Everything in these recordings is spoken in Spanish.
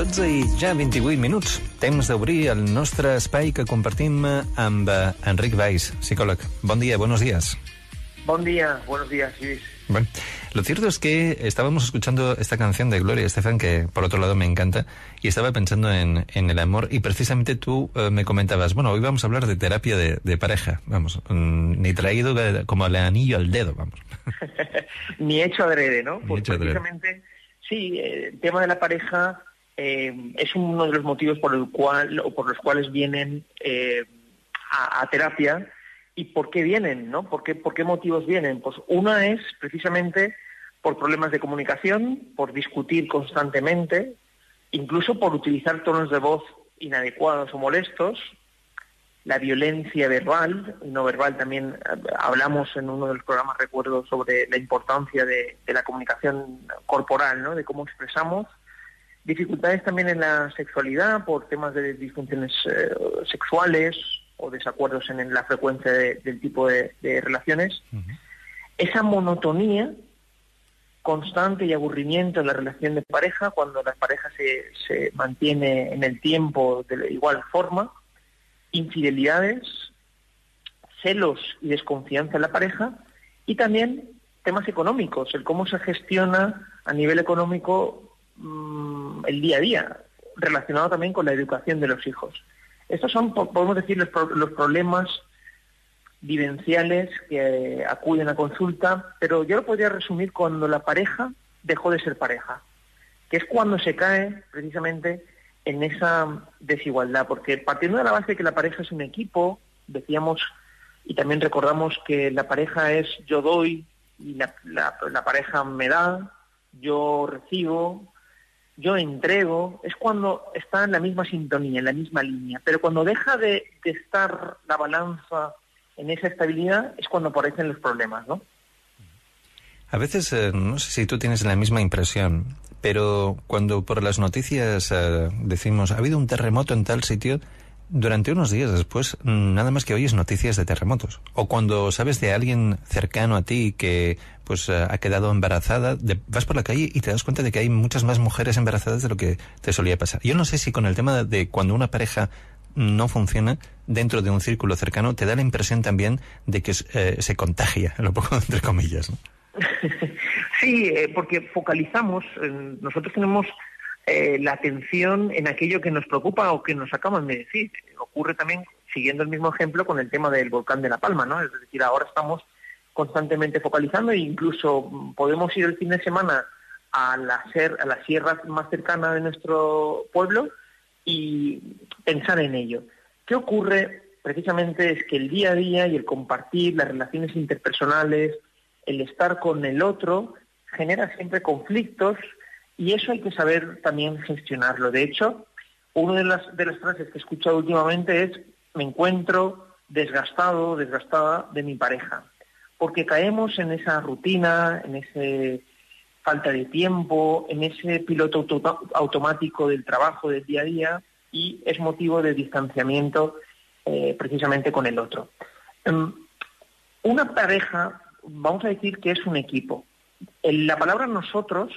12 i ja 28 minuts. Temps d'obrir el nostre espai que compartim amb eh, Enric Valls, psicòleg. Bon dia, buenos días. Bon día, buenos días, Luis. Bueno, lo cierto es que estábamos escuchando esta canción de Gloria Estefan, que por otro lado me encanta, y estaba pensando en, en el amor, y precisamente tú eh, me comentabas, bueno, hoy vamos a hablar de terapia de, de pareja, vamos, mm, ni traído como el anillo al dedo, vamos. Ni hecho adrede, ¿no? Ni Pues hecho adrede. precisamente, sí, eh, el tema de la pareja eh, es uno de los motivos por los cuales vienen eh, a, a terapia y por qué vienen, ¿no? ¿Por qué, ¿Por qué motivos vienen? Pues una es precisamente por problemas de comunicación, por discutir constantemente, incluso por utilizar tonos de voz inadecuados o molestos, la violencia verbal y no verbal también eh, hablamos en uno de los programas recuerdo sobre la importancia de, de la comunicación corporal ¿no? de cómo expresamos dificultades también en la sexualidad por temas de disfunciones eh, sexuales o desacuerdos en, la frecuencia de- del tipo de, de relaciones. Esa monotonía constante y aburrimiento en la relación de pareja cuando la pareja se, se mantiene en el tiempo de igual forma infidelidades, celos y desconfianza en la pareja y también temas económicos, el cómo se gestiona a nivel económico mm, el día a día, relacionado también con la educación de los hijos. Estos son, po- podemos decir, los, los problemas vivenciales que acuden a consulta, pero yo lo podría resumir cuando la pareja dejó de ser pareja, que es cuando se cae precisamente en esa desigualdad, porque partiendo de la base de que la pareja es un equipo, decíamos y también recordamos que la pareja es yo doy y la pareja me da, yo recibo, yo entrego, es cuando está en la misma sintonía, en la misma línea, pero cuando deja de, estar la balanza en esa estabilidad es cuando aparecen los problemas, ¿no? A veces, eh, no sé si tú tienes la misma impresión, pero cuando por las noticias eh, decimos, ha habido un terremoto en tal sitio, durante unos días después, mm, nada más que oyes noticias de terremotos. O cuando sabes de alguien cercano a ti que pues eh, ha quedado embarazada, de- vas por la calle y te das cuenta de que hay muchas más mujeres embarazadas de lo que te solía pasar. Yo no sé si con el tema de cuando una pareja no funciona dentro de un círculo cercano, te da la impresión también de que eh, se contagia, lo pongo entre comillas. Sí, eh, porque focalizamos, nosotros tenemos eh, la atención en aquello que nos preocupa o que nos acaban de decir. Ocurre también, siguiendo el mismo ejemplo, con el tema del volcán de La Palma, ¿no? Es decir, ahora estamos constantemente focalizando e incluso podemos ir el fin de semana a la, ser, a la sierra más cercana de nuestro pueblo y pensar en ello. ¿Qué ocurre? Precisamente es que el día a día y el compartir, las relaciones interpersonales, el estar con el otro, genera siempre conflictos y eso hay que saber también gestionarlo. De hecho, una de las, de las frases que he escuchado últimamente es me encuentro desgastado, desgastada de mi pareja, porque caemos en esa rutina, en ese falta de tiempo, en ese piloto auto- automático del trabajo del día a día y es motivo de distanciamiento eh, precisamente con el otro. Em, una pareja, vamos a decir que es un equipo. La palabra nosotros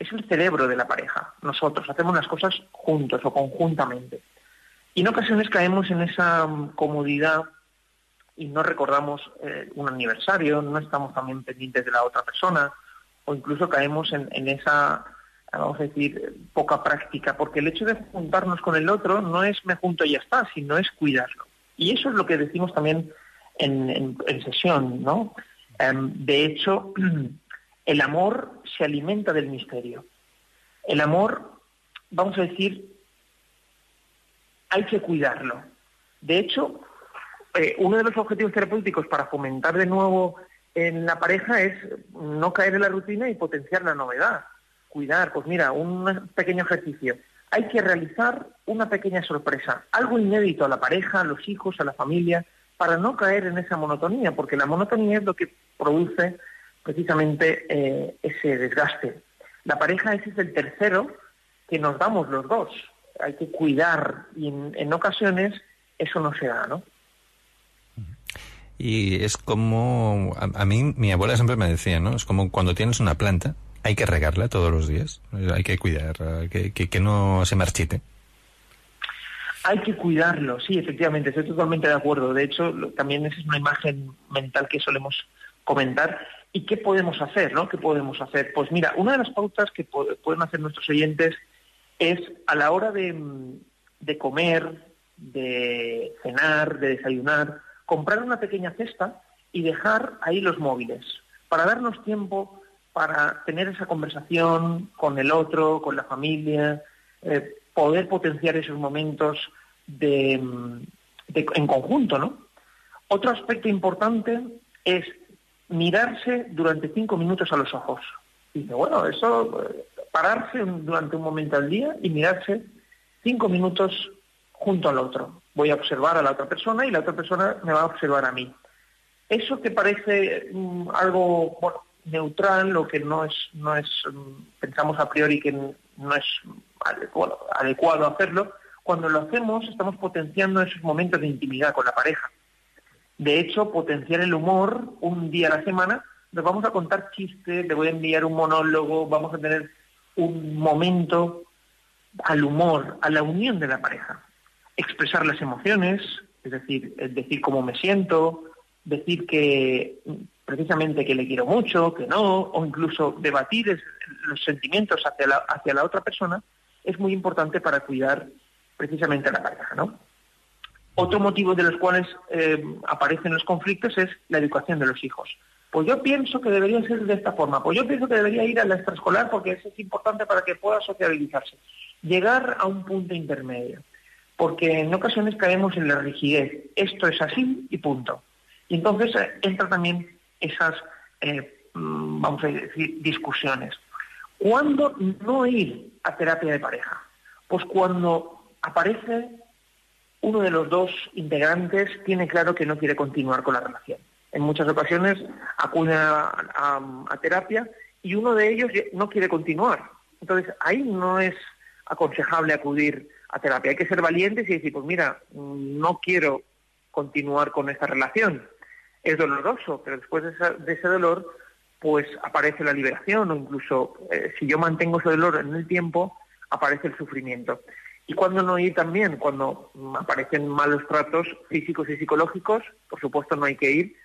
es el cerebro de la pareja. Nosotros hacemos las cosas juntos o conjuntamente. Y en ocasiones caemos en esa mm, comodidad y no recordamos eh, un aniversario, no estamos también pendientes de la otra persona, o incluso caemos en, esa, vamos a decir, poca práctica, porque el hecho de juntarnos con el otro no es me junto y ya está, sino es cuidarlo. Y eso es lo que decimos también en sesión, ¿no? Em, de hecho, el amor se alimenta del misterio. El amor, vamos a decir, hay que cuidarlo. De hecho, eh, uno de los objetivos terapéuticos para fomentar de nuevo en la pareja es no caer en la rutina y potenciar la novedad. Cuidar, pues mira, un pequeño ejercicio. Hay que realizar una pequeña sorpresa, algo inédito a la pareja, a los hijos, a la familia, para no caer en esa monotonía, porque la monotonía es lo que produce precisamente eh, ese desgaste. La pareja ese es el tercero que nos damos los dos. Hay que cuidar y en, en ocasiones eso no se da, ¿no? Y es como, a, mí mi abuela siempre me decía, ¿no? Es como cuando tienes una planta hay que regarla todos los días, hay que cuidar, que, que, no se marchite. Hay que cuidarlo, sí, efectivamente, estoy totalmente de acuerdo. De hecho, también esa es una imagen mental que solemos comentar. ¿Y qué podemos hacer? ¿no? ¿Qué podemos hacer? Pues mira, una de las pautas que pueden hacer nuestros oyentes es a la hora de, de comer, de cenar, de desayunar, comprar una pequeña cesta y dejar ahí los móviles, para darnos tiempo para tener esa conversación con el otro, con la familia, eh, poder potenciar esos momentos de, en conjunto, ¿no? Otro aspecto importante es mirarse durante cinco minutos a los ojos. Dice, bueno, eso, eh, pararse durante un momento al día y mirarse cinco minutos junto al otro. Voy a observar a la otra persona y la otra persona me va a observar a mí. Eso que parece mm, algo neutral, lo que no es, no es, mm, pensamos a priori que no es adecuado, adecuado hacerlo, cuando lo hacemos estamos potenciando esos momentos de intimidad con la pareja. De hecho, potenciar el humor un día a la semana, nos vamos a contar chistes, le voy a enviar un monólogo, vamos a tener un momento al humor, a la unión de la pareja. Expresar las emociones, es decir, decir cómo me siento, decir que precisamente que le quiero mucho, que no, o incluso debatir los sentimientos hacia la, hacia la otra persona, es muy importante para cuidar precisamente la pareja. Otro motivo de los cuales eh, aparecen los conflictos es la educación de los hijos. Pues yo pienso que debería ser de esta forma, pues yo pienso que debería ir a la extraescolar porque eso es importante para que pueda sociabilizarse. Llegar a un punto intermedio, porque en ocasiones caemos en la rigidez, esto es así y punto. Y entonces eh, entra también esas, eh, mm, vamos a decir, discusiones. ¿Cuándo no ir a terapia de pareja? Pues cuando aparece uno de los dos integrantes, tiene claro que no quiere continuar con la relación. En muchas ocasiones acude a, terapia y uno de ellos no quiere continuar. Entonces ahí no es aconsejable acudir a terapia. Hay que ser valientes y decir, pues mira, mm, no quiero continuar con esta relación es doloroso, pero después de, ese dolor, pues aparece la liberación o incluso eh, si yo mantengo ese dolor en el tiempo, aparece el sufrimiento. Y cuando no ir también, cuando aparecen malos tratos físicos y psicológicos, por supuesto no hay que ir.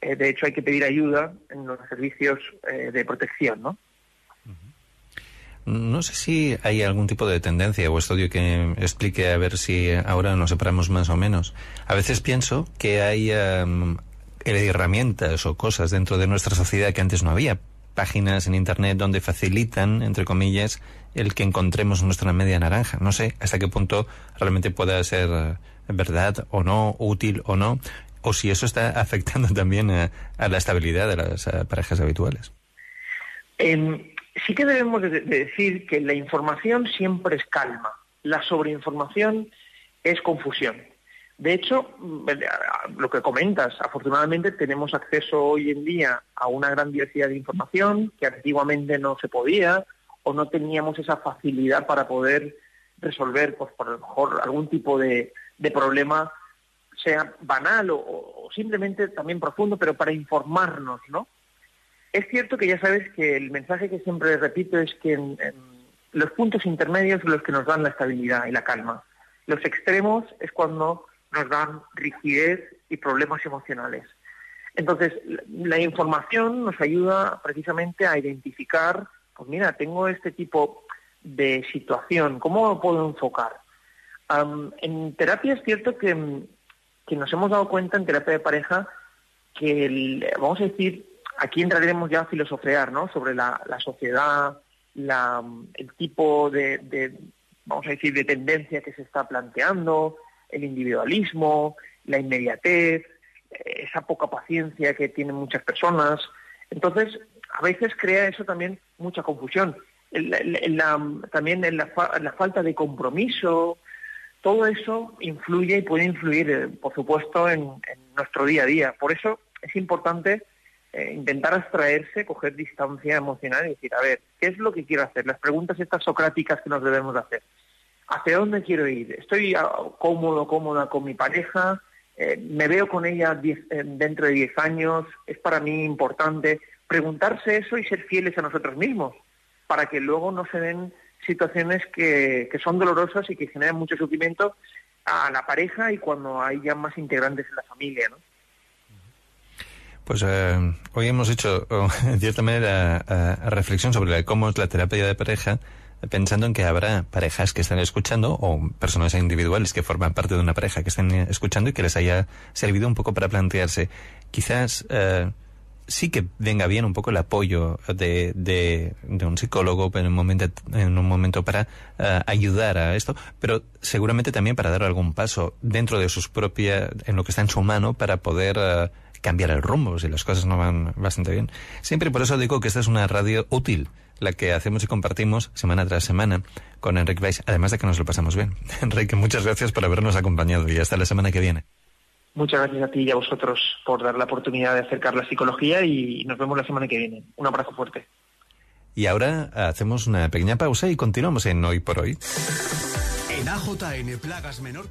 Eh, de hecho, hay que pedir ayuda en los servicios eh, de protección, ¿no? No sé si hay algún tipo de tendencia o estudio que explique a ver si ahora nos separamos más o menos. A veces pienso que hay em, herramientas o cosas dentro de nuestra sociedad que antes no había. Páginas en Internet donde facilitan, entre comillas, el que encontremos nuestra media naranja. No sé hasta qué punto realmente pueda ser verdad o no, útil o no, o si eso está afectando también a, la estabilidad de las eh, parejas habituales. Sí que debemos decir que la información siempre es calma, la sobreinformación es confusión. De hecho, mm, lo que comentas, afortunadamente tenemos acceso hoy en día a una gran diversidad de información que antiguamente no se podía o no teníamos esa facilidad para poder resolver, pues por lo mejor algún tipo de, problema, sea banal o, simplemente también profundo, pero para informarnos, ¿no? Es cierto que ya sabes que el mensaje que siempre repito es que los puntos intermedios son los que nos dan la estabilidad y la calma. Los extremos es cuando nos dan rigidez y problemas emocionales. Entonces, la información nos ayuda precisamente a identificar, pues mira, tengo este tipo de situación, ¿cómo lo puedo enfocar? en terapia es cierto que, nos hemos dado cuenta en terapia de pareja que, vamos a decir, aquí entraremos ya a filosofear, ¿no? Sobre la, sociedad, el tipo de, vamos a decir, de tendencia que se está planteando, el individualismo, la inmediatez, esa poca paciencia que tienen muchas personas. Entonces, a veces crea eso también mucha confusión. también la, falta de compromiso, todo eso influye y puede influir, eh, por supuesto, en, nuestro día a día. Por eso es importante eh, intentar abstraerse, coger distancia emocional y decir, a ver, ¿qué es lo que quiero hacer? Las preguntas estas socráticas que nos debemos hacer. ¿Hacia dónde quiero ir? ¿Estoy ah, cómodo, cómoda con mi pareja? Eh, ¿Me veo con ella eh, dentro de 10 años? ¿Es para mí importante? Preguntarse eso y ser fieles a nosotros mismos. para que luego no se den situaciones que, que son dolorosas y que generan mucho sufrimiento a la pareja y cuando hay ya más integrantes en la familia, ¿no? Pues eh, hoy hemos hecho, en cierta manera, eh, reflexión sobre cómo es la terapia de pareja, pensando en que habrá parejas que están escuchando o personas individuales que forman parte de una pareja que estén escuchando y que les haya servido un poco para plantearse, quizás eh, sí que venga bien un poco el apoyo de, de, de un psicólogo en un momento, en un momento para uh, ayudar a esto, pero seguramente también para dar algún paso dentro de sus propias, en lo que está en su mano para poder cambiar el rumbo si las cosas no van bastante bien. Siempre por eso digo que esta es una radio útil, la que hacemos y compartimos semana tras semana con Enrique Weiss, además de que nos lo pasamos bien. Enrique, muchas gracias por habernos acompañado y hasta la semana que viene. Muchas gracias a ti y a vosotros por dar la oportunidad de acercar la psicología y nos vemos la semana que viene. Un abrazo fuerte. Y ahora hacemos una pequeña pausa y continuamos en Hoy por Hoy. En AJN Plagas Menorca.